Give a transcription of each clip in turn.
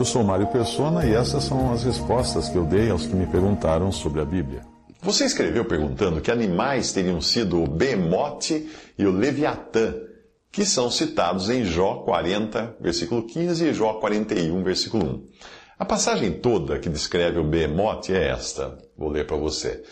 Eu sou Mário Persona e essas são as respostas que eu dei aos que me perguntaram sobre a Bíblia. Você escreveu perguntando que animais teriam sido o Behemoth e o Leviatã, que são citados em Jó 40, versículo 15 e Jó 41, versículo 1. A passagem toda que descreve o Behemoth é esta. Vou ler para você.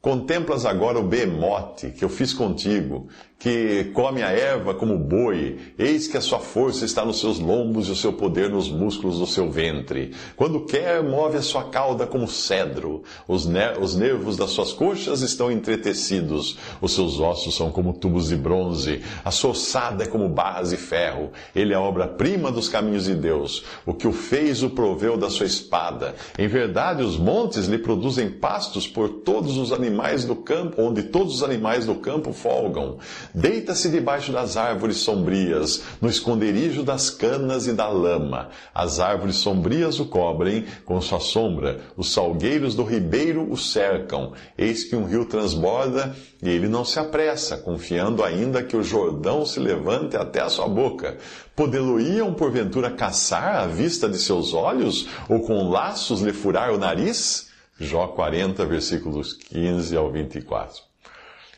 Contemplas agora o behemote que eu fiz contigo, que come a erva como boi, eis que a sua força está nos seus lombos e o seu poder nos músculos do seu ventre. Quando quer, move a sua cauda como cedro, os, os nervos das suas coxas estão entretecidos, os seus ossos são como tubos de bronze, a sua ossada é como barras de ferro. Ele é a obra-prima dos caminhos de Deus. O que o fez o proveu da sua espada. Em verdade, os montes lhe produzem pastos por todos os animais do campo, onde todos os animais do campo folgam. Deita-se debaixo das árvores sombrias, no esconderijo das canas e da lama. As árvores sombrias o cobrem com sua sombra, os salgueiros do ribeiro o cercam. Eis que um rio transborda e ele não se apressa, confiando ainda que o Jordão se levante até a sua boca. Podeloiam porventura caçar à vista de seus olhos, ou com laços lhe furar o nariz? Jó 40, versículos 15 ao 24.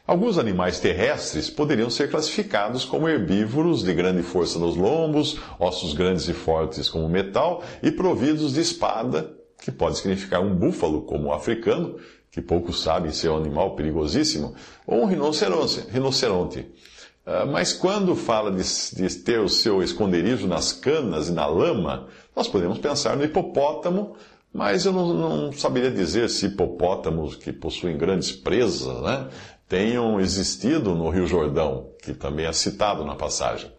Alguns animais terrestres poderiam ser classificados como herbívoros de grande força nos lombos, ossos grandes e fortes como metal e providos de espada, que pode significar um búfalo como o africano, que poucos sabem ser um animal perigosíssimo, ou um rinoceronte. rinoceronte. Ah, mas quando fala de, de ter o seu esconderijo nas canas e na lama, nós podemos pensar no hipopótamo, mas eu não, não saberia dizer se hipopótamos que possuem grandes presas né, tenham existido no Rio Jordão, que também é citado na passagem.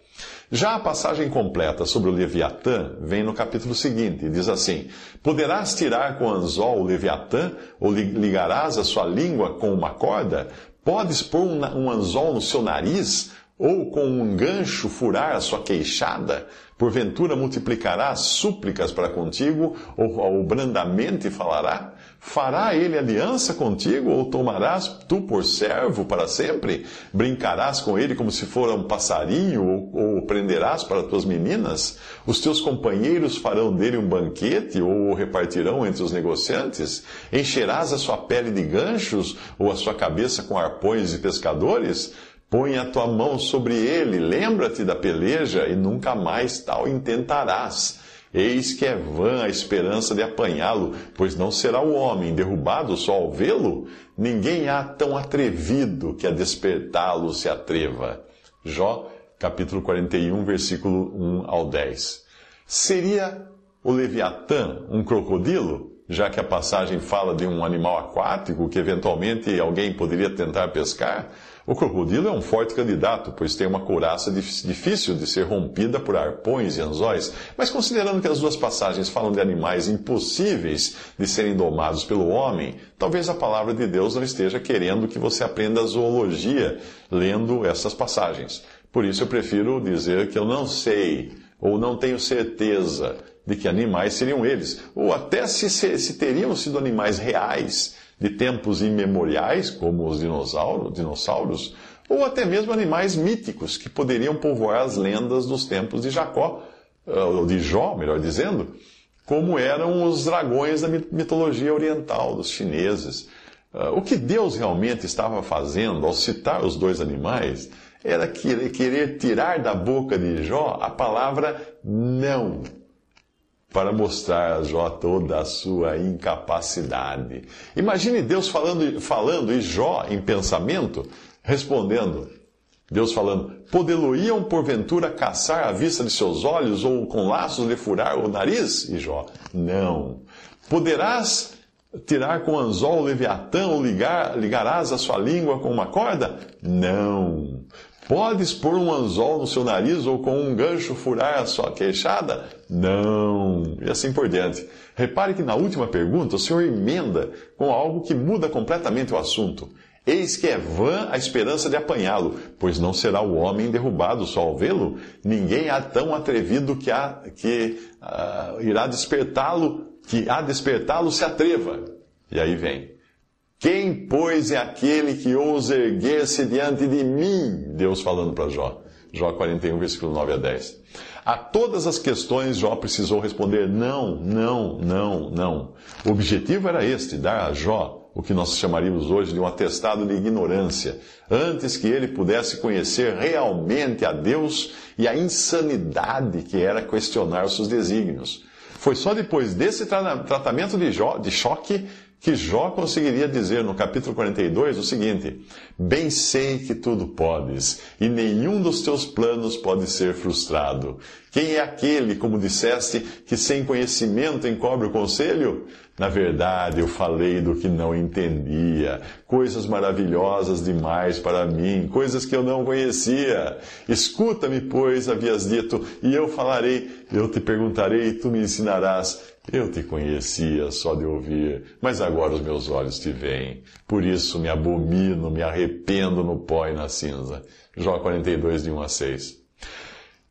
Já a passagem completa sobre o Leviatã vem no capítulo seguinte, e diz assim: Poderás tirar com anzol o Leviatã, ou ligarás a sua língua com uma corda? Podes pôr um anzol no seu nariz? ou com um gancho furar a sua queixada? Porventura multiplicará súplicas para contigo, ou, ou brandamente falará? Fará ele aliança contigo, ou tomarás tu por servo para sempre? Brincarás com ele como se fora um passarinho, ou, ou prenderás para tuas meninas? Os teus companheiros farão dele um banquete, ou o repartirão entre os negociantes? Encherás a sua pele de ganchos, ou a sua cabeça com arpões de pescadores? Põe a tua mão sobre ele, lembra-te da peleja e nunca mais tal intentarás. Eis que é vã a esperança de apanhá-lo, pois não será o homem derrubado só ao vê-lo? Ninguém há tão atrevido que a despertá-lo se atreva. Jó, capítulo 41, versículo 1 ao 10. Seria o Leviatã um crocodilo? Já que a passagem fala de um animal aquático que eventualmente alguém poderia tentar pescar? O crocodilo é um forte candidato, pois tem uma couraça difícil de ser rompida por arpões e anzóis, mas considerando que as duas passagens falam de animais impossíveis de serem domados pelo homem, talvez a palavra de Deus não esteja querendo que você aprenda zoologia lendo essas passagens. Por isso eu prefiro dizer que eu não sei ou não tenho certeza de que animais seriam eles, ou até se, se teriam sido animais reais de tempos imemoriais, como os dinossauros, dinossauros, ou até mesmo animais míticos que poderiam povoar as lendas dos tempos de Jacó, eh, ou de Jó, melhor dizendo, como eram os dragões da mitologia oriental, dos chineses. Eh, o que Deus realmente estava fazendo ao citar os dois animais era querer tirar da boca de Jó a palavra não para mostrar a Jó toda a sua incapacidade. Imagine Deus falando, falando e Jó em pensamento respondendo. Deus falando: Podeloiam porventura caçar à vista de seus olhos ou com laços lhe furar o nariz? E Jó: Não. Poderás tirar com anzol o leviatã ou ligar, ligarás a sua língua com uma corda? Não. Podes pôr um anzol no seu nariz ou com um gancho furar a sua queixada? Não. E assim por diante. Repare que na última pergunta o Senhor emenda com algo que muda completamente o assunto. Eis que é vã a esperança de apanhá-lo, pois não será o homem derrubado só ao vê-lo. Ninguém há tão atrevido que, há, que uh, irá despertá-lo, que a despertá-lo se atreva. E aí vem. Quem, pois, é aquele que ousa erguer-se diante de mim? Deus falando para Jó. Jó 41, versículo 9 a 10. A todas as questões, Jó precisou responder não, não, não, não. O objetivo era este: dar a Jó o que nós chamaríamos hoje de um atestado de ignorância, antes que ele pudesse conhecer realmente a Deus e a insanidade que era questionar os seus desígnios. Foi só depois desse tratamento de, de choque que Jó conseguiria dizer no capítulo 42 o seguinte: Bem sei que tudo podes, e nenhum dos teus planos pode ser frustrado. Quem é aquele, como disseste, que sem conhecimento encobre o conselho? Na verdade, eu falei do que não entendia, coisas maravilhosas demais para mim, coisas que eu não conhecia. Escuta-me, pois, havias dito, e eu falarei, eu te perguntarei, e tu me ensinarás. Eu te conhecia só de ouvir, mas agora os meus olhos te veem. Por isso me abomino, me arrependo no pó e na cinza. Jó 42, de 1 a 6.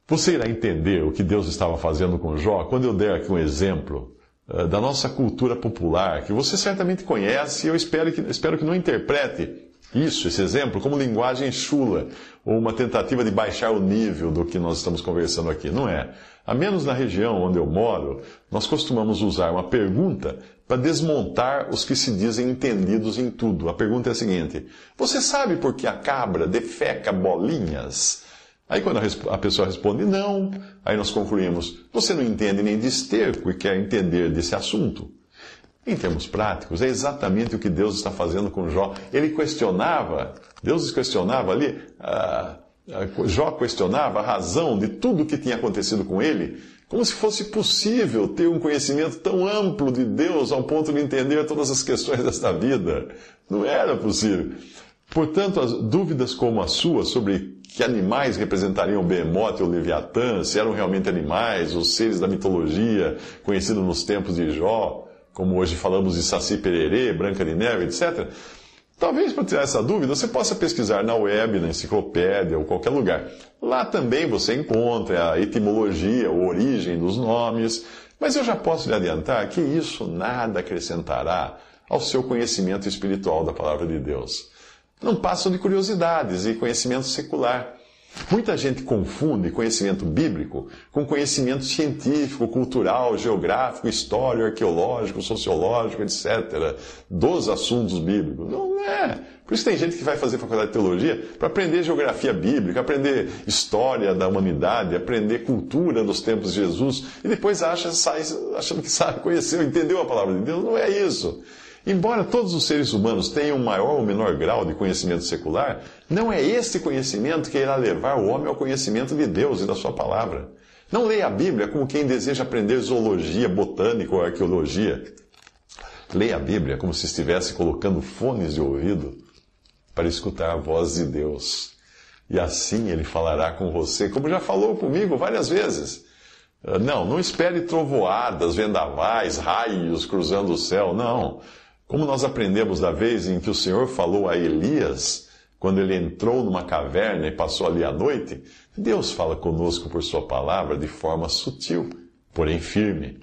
Você irá entender o que Deus estava fazendo com Jó quando eu der aqui um exemplo uh, da nossa cultura popular, que você certamente conhece e eu espero que, espero que não interprete isso, esse exemplo, como linguagem chula, ou uma tentativa de baixar o nível do que nós estamos conversando aqui. Não é. A menos na região onde eu moro, nós costumamos usar uma pergunta para desmontar os que se dizem entendidos em tudo. A pergunta é a seguinte: Você sabe por que a cabra defeca bolinhas? Aí quando a pessoa responde não, aí nós concluímos: Você não entende nem de esterco e quer entender desse assunto. Em termos práticos, é exatamente o que Deus está fazendo com Jó. Ele questionava, Deus questionava ali, ah, ah, Jó questionava a razão de tudo o que tinha acontecido com ele, como se fosse possível ter um conhecimento tão amplo de Deus ao ponto de entender todas as questões desta vida. Não era possível. Portanto, as dúvidas como a sua sobre que animais representariam o Behemoth ou o Leviatã, se eram realmente animais, os seres da mitologia conhecidos nos tempos de Jó, como hoje falamos de Saci Pererê, Branca de Neve, etc. Talvez para tirar essa dúvida você possa pesquisar na web, na enciclopédia ou qualquer lugar. Lá também você encontra a etimologia, a origem dos nomes, mas eu já posso lhe adiantar que isso nada acrescentará ao seu conhecimento espiritual da palavra de Deus. Não passam de curiosidades e conhecimento secular. Muita gente confunde conhecimento bíblico com conhecimento científico, cultural, geográfico, histórico, arqueológico, sociológico, etc., dos assuntos bíblicos. Não é. Por isso tem gente que vai fazer faculdade de teologia para aprender geografia bíblica, aprender história da humanidade, aprender cultura dos tempos de Jesus, e depois acha, sai achando que sabe, conheceu, entendeu a palavra de Deus. Não é isso. Embora todos os seres humanos tenham maior ou menor grau de conhecimento secular, não é esse conhecimento que irá levar o homem ao conhecimento de Deus e da Sua palavra. Não leia a Bíblia como quem deseja aprender zoologia, botânica ou arqueologia. Leia a Bíblia como se estivesse colocando fones de ouvido para escutar a voz de Deus. E assim ele falará com você, como já falou comigo várias vezes. Não, não espere trovoadas, vendavais, raios cruzando o céu, não. Como nós aprendemos da vez em que o Senhor falou a Elias, quando ele entrou numa caverna e passou ali a noite, Deus fala conosco por Sua palavra de forma sutil, porém firme.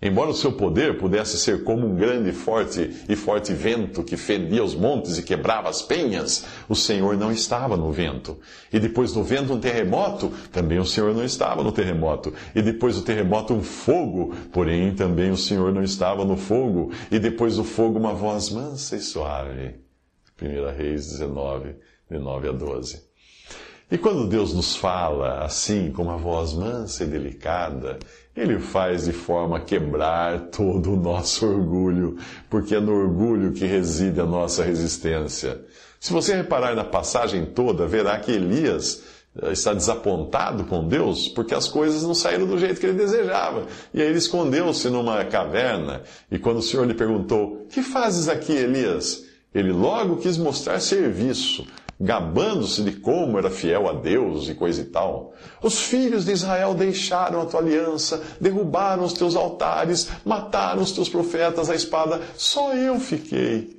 Embora o seu poder pudesse ser como um grande forte e forte vento que fendia os montes e quebrava as penhas, o Senhor não estava no vento. E depois do vento um terremoto, também o Senhor não estava no terremoto. E depois do terremoto um fogo, porém também o Senhor não estava no fogo. E depois do fogo uma voz mansa e suave. 1 Reis 19, de 9 a 12. E quando Deus nos fala assim, com uma voz mansa e delicada, Ele faz de forma a quebrar todo o nosso orgulho, porque é no orgulho que reside a nossa resistência. Se você reparar na passagem toda, verá que Elias eh, está desapontado com Deus porque as coisas não saíram do jeito que ele desejava. E aí ele escondeu-se numa caverna. E quando o Senhor lhe perguntou: Que fazes aqui, Elias? Ele logo quis mostrar serviço gabando-se de como era fiel a Deus e coisa e tal. Os filhos de Israel deixaram a tua aliança, derrubaram os teus altares, mataram os teus profetas à espada, só eu fiquei.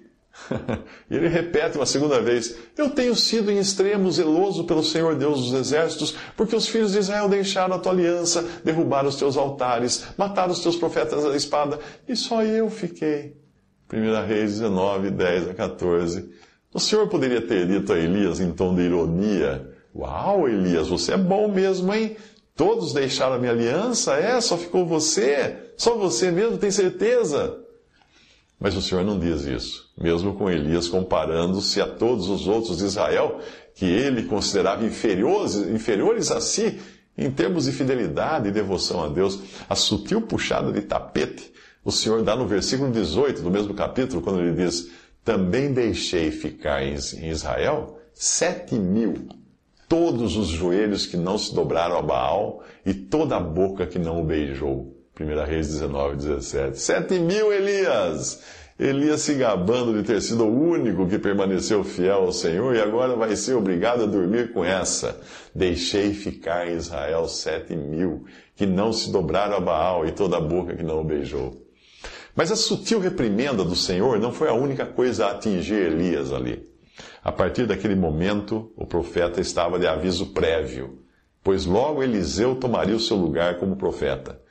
e ele repete uma segunda vez: Eu tenho sido em extremo zeloso pelo Senhor Deus dos exércitos, porque os filhos de Israel deixaram a tua aliança, derrubaram os teus altares, mataram os teus profetas à espada, e só eu fiquei. 1 Reis 19, 10 a 14. O Senhor poderia ter dito a Elias em tom de ironia: Uau, Elias, você é bom mesmo, hein? Todos deixaram a minha aliança? É, só ficou você? Só você mesmo, tem certeza? Mas o Senhor não diz isso, mesmo com Elias comparando-se a todos os outros de Israel, que ele considerava inferiores, inferiores a si em termos de fidelidade e devoção a Deus. A sutil puxada de tapete, o Senhor dá no versículo 18 do mesmo capítulo, quando ele diz: também deixei ficar em Israel sete mil, todos os joelhos que não se dobraram a Baal e toda a boca que não o beijou. 1 Reis 19, 17. Sete mil Elias! Elias se gabando de ter sido o único que permaneceu fiel ao Senhor e agora vai ser obrigado a dormir com essa. Deixei ficar em Israel sete mil que não se dobraram a Baal e toda a boca que não o beijou. Mas a sutil reprimenda do Senhor não foi a única coisa a atingir Elias ali. A partir daquele momento, o profeta estava de aviso prévio, pois logo Eliseu tomaria o seu lugar como profeta.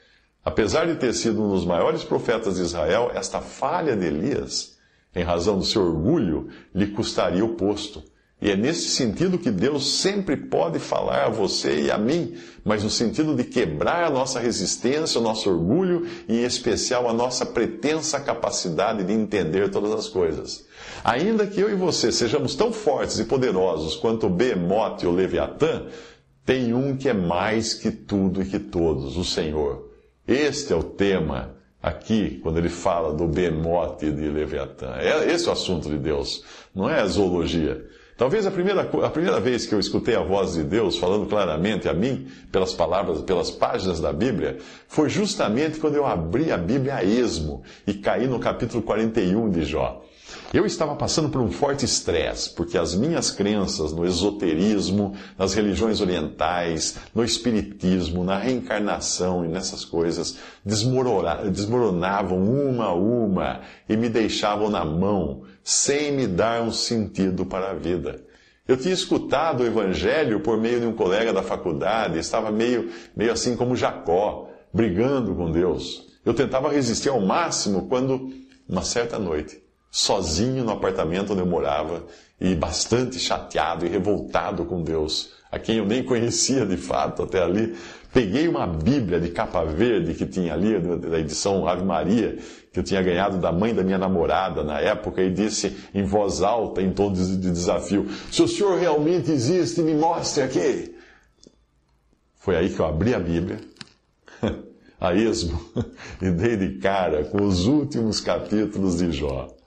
Apesar de ter sido um dos maiores profetas de Israel, esta falha de Elias, em razão do seu orgulho, lhe custaria o posto. E é nesse sentido que Deus sempre pode falar a você e a mim, mas no sentido de quebrar a nossa resistência, o nosso orgulho e, em especial, a nossa pretensa capacidade de entender todas as coisas. Ainda que eu e você sejamos tão fortes e poderosos quanto o Behemoth e o Leviatã, tem um que é mais que tudo e que todos, o Senhor. Este é o tema aqui, quando ele fala do Behemoth e de Leviatã. É, esse é o assunto de Deus, não é a zoologia. Talvez a primeira, a primeira vez que eu escutei a voz de Deus falando claramente a mim, pelas palavras, pelas páginas da Bíblia, foi justamente quando eu abri a Bíblia a esmo e caí no capítulo 41 de Jó. Eu estava passando por um forte estresse, porque as minhas crenças no esoterismo, nas religiões orientais, no espiritismo, na reencarnação e nessas coisas desmoronavam uma a uma e me deixavam na mão, sem me dar um sentido para a vida. Eu tinha escutado o evangelho por meio de um colega da faculdade, estava meio, meio assim como Jacó, brigando com Deus. Eu tentava resistir ao máximo quando, uma certa noite, sozinho no apartamento onde eu morava e bastante chateado e revoltado com Deus, a quem eu nem conhecia de fato até ali. Peguei uma Bíblia de capa verde que tinha ali, da edição Ave Maria, que eu tinha ganhado da mãe da minha namorada na época, e disse em voz alta, em tom de desafio: Se o senhor realmente existe, me mostre aqui. Foi aí que eu abri a Bíblia, a esmo, e dei de cara com os últimos capítulos de Jó.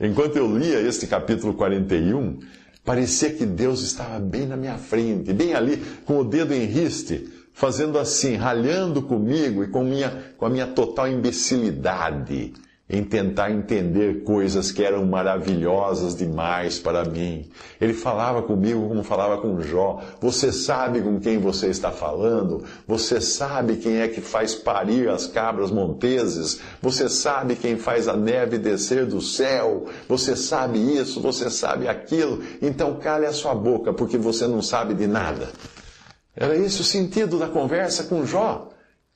Enquanto eu lia este capítulo 41, parecia que Deus estava bem na minha frente, bem ali, com o dedo em riste, fazendo assim, ralhando comigo e com, minha, com a minha total imbecilidade em tentar entender coisas que eram maravilhosas demais para mim. Ele falava comigo como falava com Jó. Você sabe com quem você está falando? Você sabe quem é que faz parir as cabras monteses? Você sabe quem faz a neve descer do céu? Você sabe isso? Você sabe aquilo? Então cale a sua boca, porque você não sabe de nada. Era esse o sentido da conversa com Jó.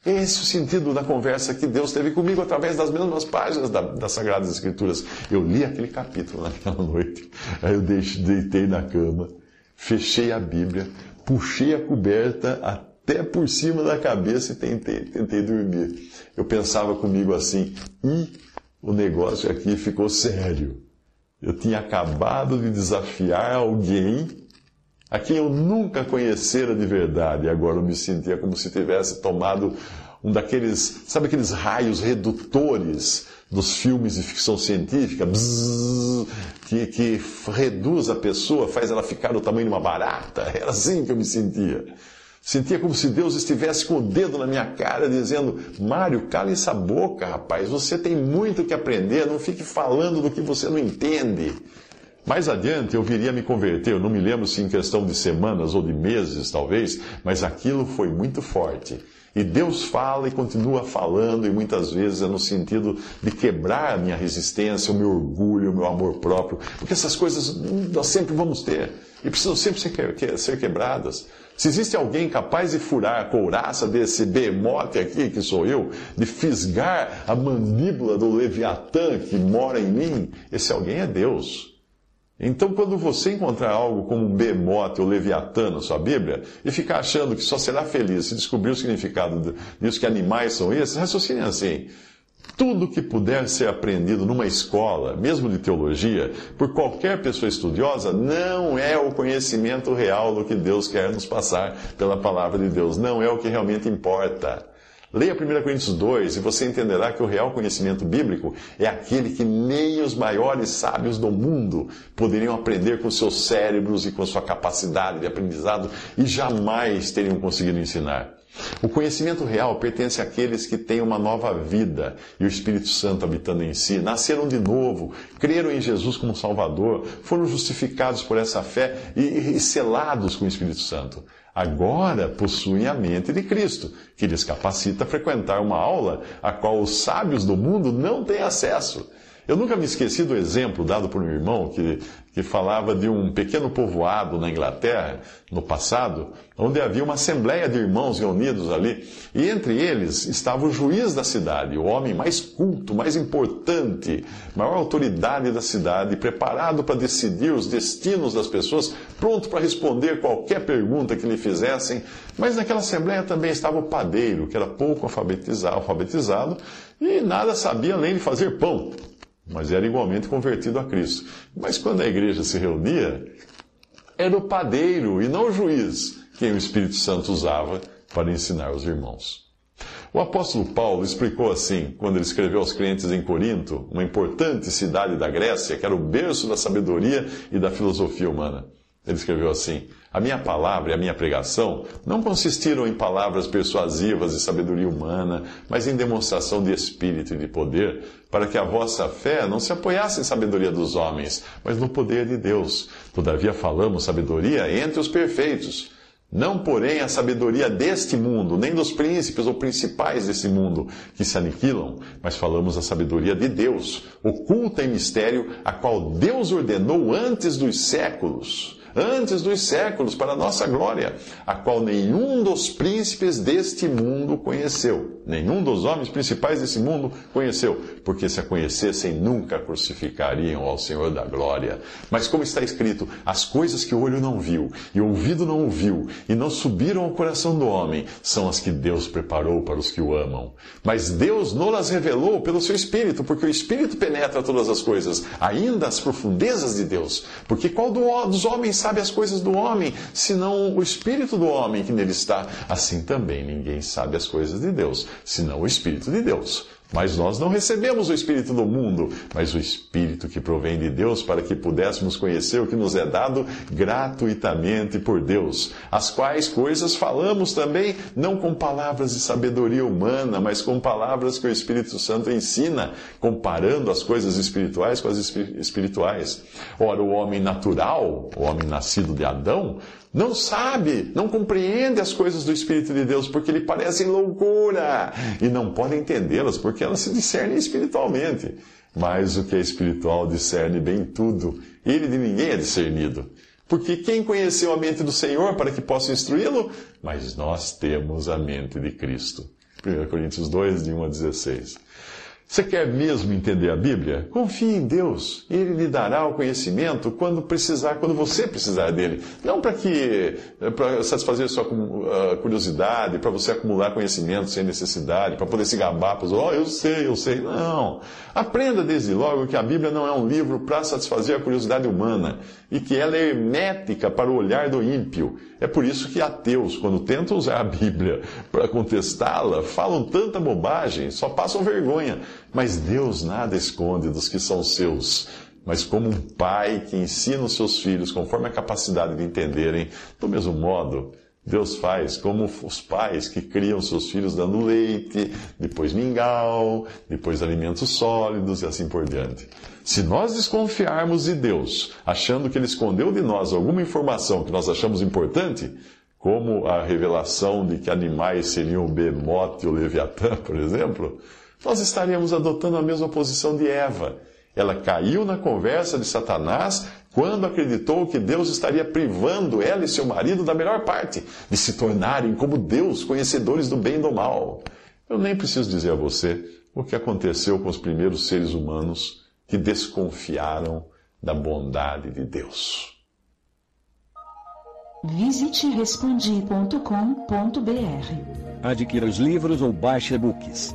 Esse é o sentido da conversa que Deus teve comigo através das mesmas páginas da, das Sagradas Escrituras. Eu li aquele capítulo naquela noite, aí eu deitei na cama, fechei a Bíblia, puxei a coberta até por cima da cabeça e tentei, tentei dormir. Eu pensava comigo assim, e o negócio aqui ficou sério. Eu tinha acabado de desafiar alguém a quem eu nunca conhecera de verdade. E agora eu me sentia como se tivesse tomado um daqueles, sabe aqueles raios redutores dos filmes de ficção científica, bzzz, que, que reduz a pessoa, faz ela ficar do tamanho de uma barata. Era assim que eu me sentia. Sentia como se Deus estivesse com o dedo na minha cara, dizendo: Mário, cale essa boca, rapaz, você tem muito que aprender, não fique falando do que você não entende. Mais adiante eu viria a me converter, eu não me lembro se em questão de semanas ou de meses, talvez, mas aquilo foi muito forte. E Deus fala e continua falando, e muitas vezes é no sentido de quebrar a minha resistência, o meu orgulho, o meu amor próprio, porque essas coisas nós sempre vamos ter e precisam sempre ser quebradas. Se existe alguém capaz de furar a couraça desse bemote aqui, que sou eu, de fisgar a mandíbula do Leviatã que mora em mim, esse alguém é Deus. Então, quando você encontrar algo como um bemote ou leviatã na sua Bíblia, e ficar achando que só será feliz se descobrir o significado disso, que animais são esses, raciocine assim. Tudo que puder ser aprendido numa escola, mesmo de teologia, por qualquer pessoa estudiosa, não é o conhecimento real do que Deus quer nos passar pela palavra de Deus. Não é o que realmente importa. Leia 1 Coríntios 2 e você entenderá que o real conhecimento bíblico é aquele que nem os maiores sábios do mundo poderiam aprender com seus cérebros e com sua capacidade de aprendizado e jamais teriam conseguido ensinar. O conhecimento real pertence àqueles que têm uma nova vida e o Espírito Santo habitando em si, nasceram de novo, creram em Jesus como Salvador, foram justificados por essa fé e, selados com o Espírito Santo agora possuem a mente de Cristo, que lhes capacita a frequentar uma aula a qual os sábios do mundo não têm acesso. Eu nunca me esqueci do exemplo dado por um irmão que, que falava de um pequeno povoado na Inglaterra, no passado, onde havia uma assembleia de irmãos reunidos ali, e entre eles estava o juiz da cidade, o homem mais culto, mais importante, maior autoridade da cidade, preparado para decidir os destinos das pessoas, pronto para responder qualquer pergunta que lhe fizessem. Mas naquela assembleia também estava o padeiro, que era pouco alfabetizado, alfabetizado e nada sabia além de fazer pão mas era igualmente convertido a Cristo. Mas quando a igreja se reunia, era o padeiro e não o juiz quem o Espírito Santo usava para ensinar os irmãos. O apóstolo Paulo explicou assim, quando ele escreveu aos crentes em Corinto, uma importante cidade da Grécia, que era o berço da sabedoria e da filosofia humana. Ele escreveu assim: A minha palavra e a minha pregação não consistiram em palavras persuasivas de sabedoria humana, mas em demonstração de espírito e de poder, para que a vossa fé não se apoiasse em sabedoria dos homens, mas no poder de Deus. Todavia falamos sabedoria entre os perfeitos. Não, porém, a sabedoria deste mundo, nem dos príncipes ou principais desse mundo que se aniquilam, mas falamos a sabedoria de Deus, oculta em mistério, a qual Deus ordenou antes dos séculos antes dos séculos, para a nossa glória, a qual nenhum dos príncipes deste mundo conheceu, nenhum dos homens principais desse mundo conheceu, porque se a conhecessem nunca crucificariam ao Senhor da glória. Mas como está escrito, as coisas que o olho não viu e o ouvido não ouviu e não subiram ao coração do homem, são as que Deus preparou para os que o amam. Mas Deus não las revelou pelo seu Espírito, porque o Espírito penetra todas as coisas, ainda as profundezas de Deus. Porque qual dos homens sabe as coisas do homem, senão o Espírito do homem que nele está. Assim também ninguém sabe as coisas de Deus, senão o Espírito de Deus. Mas nós não recebemos o Espírito do mundo, mas o Espírito que provém de Deus, para que pudéssemos conhecer o que nos é dado gratuitamente por Deus. As quais coisas falamos também, não com palavras de sabedoria humana, mas com palavras que o Espírito Santo ensina, comparando as coisas espirituais com as espirituais. Ora, o homem natural, o homem nascido de Adão, não sabe, não compreende as coisas do Espírito de Deus, porque lhe parecem loucura e não pode entendê-las, porque elas se discernem espiritualmente. Mas o que é espiritual discerne bem tudo, ele de ninguém é discernido. Porque quem conheceu a mente do Senhor para que possa instruí-lo? Mas nós temos a mente de Cristo. 1 Coríntios 2, de 1 a 16. Você quer mesmo entender a Bíblia? Confie em Deus. Ele lhe dará o conhecimento quando precisar, quando você precisar dele. Não para que para satisfazer sua uh, curiosidade, para você acumular conhecimento sem necessidade, para poder se gabar, para oh, eu sei, eu sei. Não. Aprenda desde logo que a Bíblia não é um livro para satisfazer a curiosidade humana e que ela é hermética para o olhar do ímpio. É por isso que ateus, quando tentam usar a Bíblia para contestá-la, falam tanta bobagem, só passam vergonha mas Deus nada esconde dos que são seus. Mas como um pai que ensina os seus filhos conforme a capacidade de entenderem, do mesmo modo, Deus faz como os pais que criam seus filhos dando leite, depois mingau, depois alimentos sólidos e assim por diante. Se nós desconfiarmos de Deus, achando que Ele escondeu de nós alguma informação que nós achamos importante, como a revelação de que animais seriam o bemote e o leviatã, por exemplo, nós estaríamos adotando a mesma posição de Eva. Ela caiu na conversa de Satanás quando acreditou que Deus estaria privando ela e seu marido da melhor parte, de se tornarem como Deus, conhecedores do bem e do mal. Eu nem preciso dizer a você o que aconteceu com os primeiros seres humanos que desconfiaram da bondade de Deus. Visite respondi.com.br. Adquira os livros ou baixe e-books.